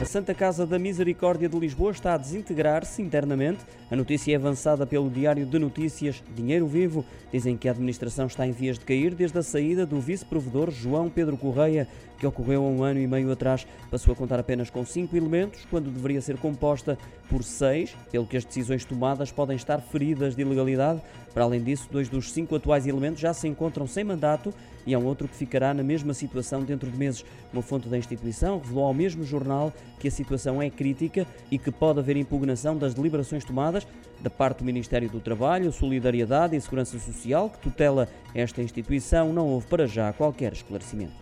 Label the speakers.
Speaker 1: A Santa Casa da Misericórdia de Lisboa está a desintegrar-se internamente. A notícia é avançada pelo Diário de Notícias Dinheiro Vivo. Dizem que a administração está em vias de cair desde a saída do vice-provedor João Pedro Correia, que ocorreu há um ano e meio atrás. Passou a contar apenas com cinco elementos, quando deveria ser composta por seis, pelo que as decisões tomadas podem estar feridas de ilegalidade. Para além disso, dois dos cinco atuais elementos já se encontram sem mandato e há um outro que ficará na mesma situação dentro de meses. Uma fonte da instituição revelou ao mesmo jornal que a situação é crítica e que pode haver impugnação das deliberações tomadas da parte do Ministério do Trabalho, Solidariedade e Segurança Social, que tutela esta instituição. Não houve para já qualquer esclarecimento.